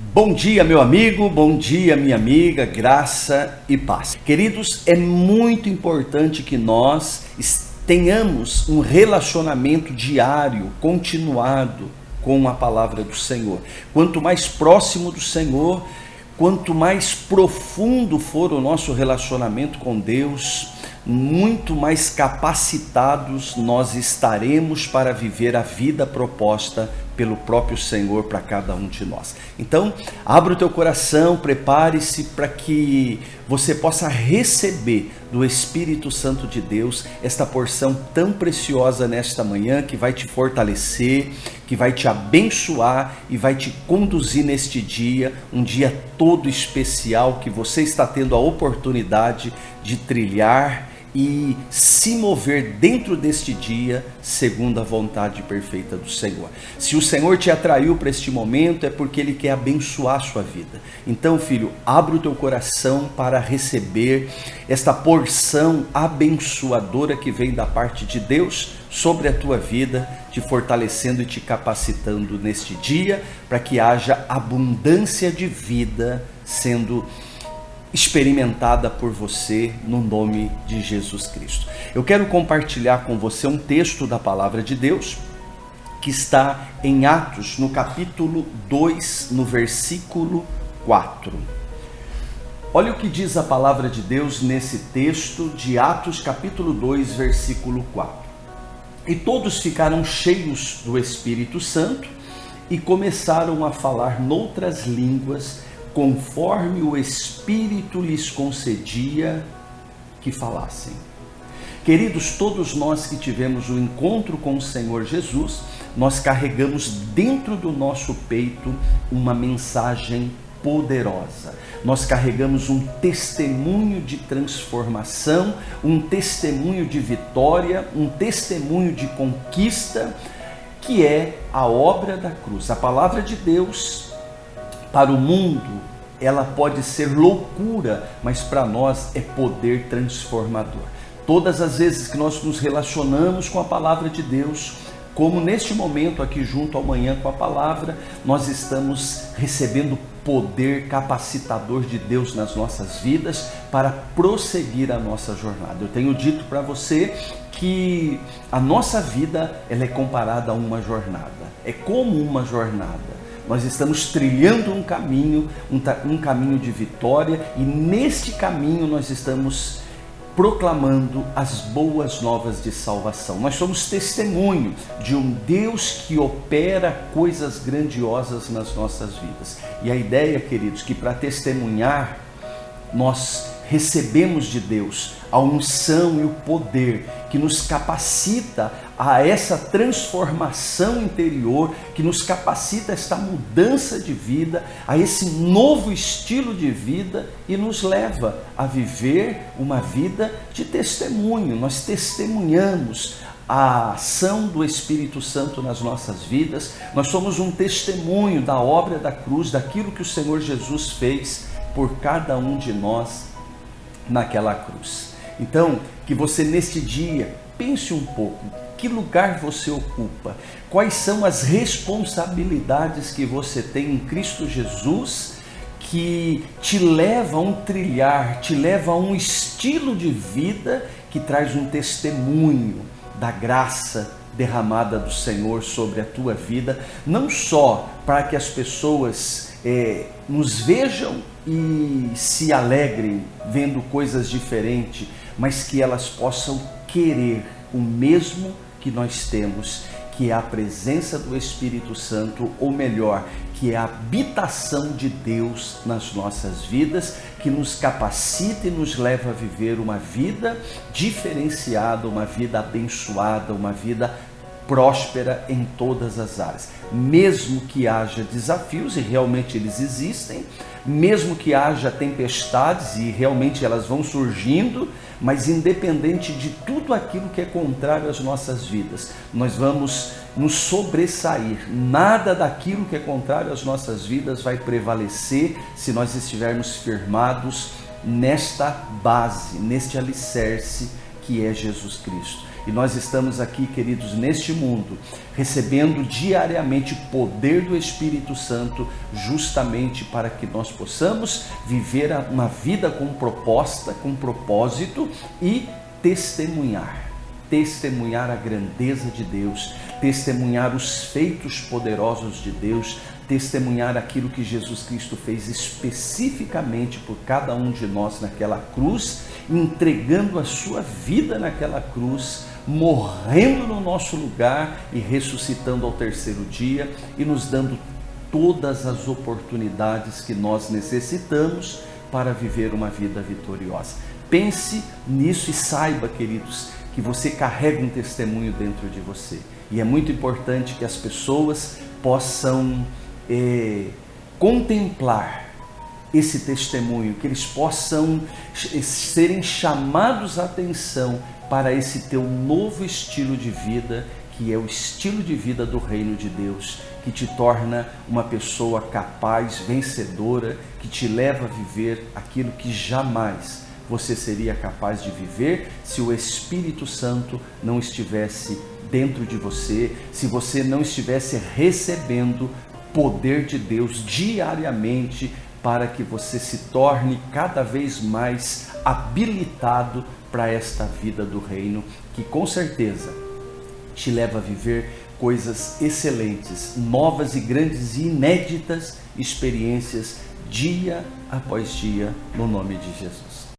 Bom dia, meu amigo, bom dia, minha amiga, graça e paz. Queridos, é muito importante que nós tenhamos um relacionamento diário, continuado com a palavra do Senhor. Quanto mais próximo do Senhor, quanto mais profundo for o nosso relacionamento com Deus, muito mais capacitados nós estaremos para viver a vida proposta pelo próprio Senhor para cada um de nós. Então, abra o teu coração, prepare-se para que você possa receber do Espírito Santo de Deus esta porção tão preciosa nesta manhã que vai te fortalecer, que vai te abençoar e vai te conduzir neste dia, um dia todo especial que você está tendo a oportunidade de trilhar e se mover dentro deste dia segundo a vontade perfeita do Senhor. Se o Senhor te atraiu para este momento é porque ele quer abençoar a sua vida. Então, filho, abra o teu coração para receber esta porção abençoadora que vem da parte de Deus sobre a tua vida, te fortalecendo e te capacitando neste dia para que haja abundância de vida sendo experimentada por você no nome de Jesus Cristo. Eu quero compartilhar com você um texto da palavra de Deus que está em Atos, no capítulo 2, no versículo 4. Olha o que diz a palavra de Deus nesse texto de Atos, capítulo 2, versículo 4. E todos ficaram cheios do Espírito Santo e começaram a falar noutras línguas conforme o Espírito lhes concedia que falassem. Queridos, todos nós que tivemos o um encontro com o Senhor Jesus, nós carregamos dentro do nosso peito uma mensagem poderosa. Nós carregamos um testemunho de transformação, um testemunho de vitória, um testemunho de conquista, que é a obra da cruz. A palavra de Deus para o mundo, ela pode ser loucura, mas para nós é poder transformador. Todas as vezes que nós nos relacionamos com a palavra de Deus, como neste momento aqui junto ao manhã com a palavra, nós estamos recebendo poder capacitador de Deus nas nossas vidas para prosseguir a nossa jornada. Eu tenho dito para você que a nossa vida ela é comparada a uma jornada. É como uma jornada. Nós estamos trilhando um caminho, um, um caminho de vitória, e neste caminho nós estamos proclamando as boas novas de salvação. Nós somos testemunho de um Deus que opera coisas grandiosas nas nossas vidas. E a ideia, queridos, que para testemunhar nós recebemos de Deus a unção e o poder que nos capacita a essa transformação interior, que nos capacita a esta mudança de vida, a esse novo estilo de vida e nos leva a viver uma vida de testemunho. Nós testemunhamos a ação do Espírito Santo nas nossas vidas, nós somos um testemunho da obra da cruz, daquilo que o Senhor Jesus fez por cada um de nós naquela cruz. Então, que você neste dia pense um pouco, que lugar você ocupa? Quais são as responsabilidades que você tem em Cristo Jesus que te leva a um trilhar, te leva a um estilo de vida que traz um testemunho da graça derramada do Senhor sobre a tua vida, não só para que as pessoas é, nos vejam e se alegrem vendo coisas diferentes, mas que elas possam querer o mesmo que nós temos, que é a presença do Espírito Santo, ou melhor, que é a habitação de Deus nas nossas vidas, que nos capacita e nos leva a viver uma vida diferenciada, uma vida abençoada, uma vida próspera em todas as áreas. Mesmo que haja desafios, e realmente eles existem, mesmo que haja tempestades, e realmente elas vão surgindo, mas independente de tudo aquilo que é contrário às nossas vidas, nós vamos nos sobressair. Nada daquilo que é contrário às nossas vidas vai prevalecer se nós estivermos firmados nesta base, neste alicerce que é Jesus Cristo. E nós estamos aqui, queridos, neste mundo, recebendo diariamente o poder do Espírito Santo, justamente para que nós possamos viver uma vida com proposta, com propósito e testemunhar. Testemunhar a grandeza de Deus, testemunhar os feitos poderosos de Deus, testemunhar aquilo que Jesus Cristo fez especificamente por cada um de nós naquela cruz, entregando a sua vida naquela cruz, morrendo no nosso lugar e ressuscitando ao terceiro dia e nos dando todas as oportunidades que nós necessitamos para viver uma vida vitoriosa. Pense nisso e saiba, queridos, que você carrega um testemunho dentro de você. E é muito importante que as pessoas possam é, contemplar esse testemunho, que eles possam serem chamados a atenção para esse teu novo estilo de vida, que é o estilo de vida do reino de Deus, que te torna uma pessoa capaz, vencedora, que te leva a viver aquilo que jamais você seria capaz de viver se o Espírito Santo não estivesse dentro de você, se você não estivesse recebendo poder de Deus diariamente para que você se torne cada vez mais habilitado para esta vida do reino, que com certeza te leva a viver coisas excelentes, novas e grandes e inéditas experiências dia após dia, no nome de Jesus.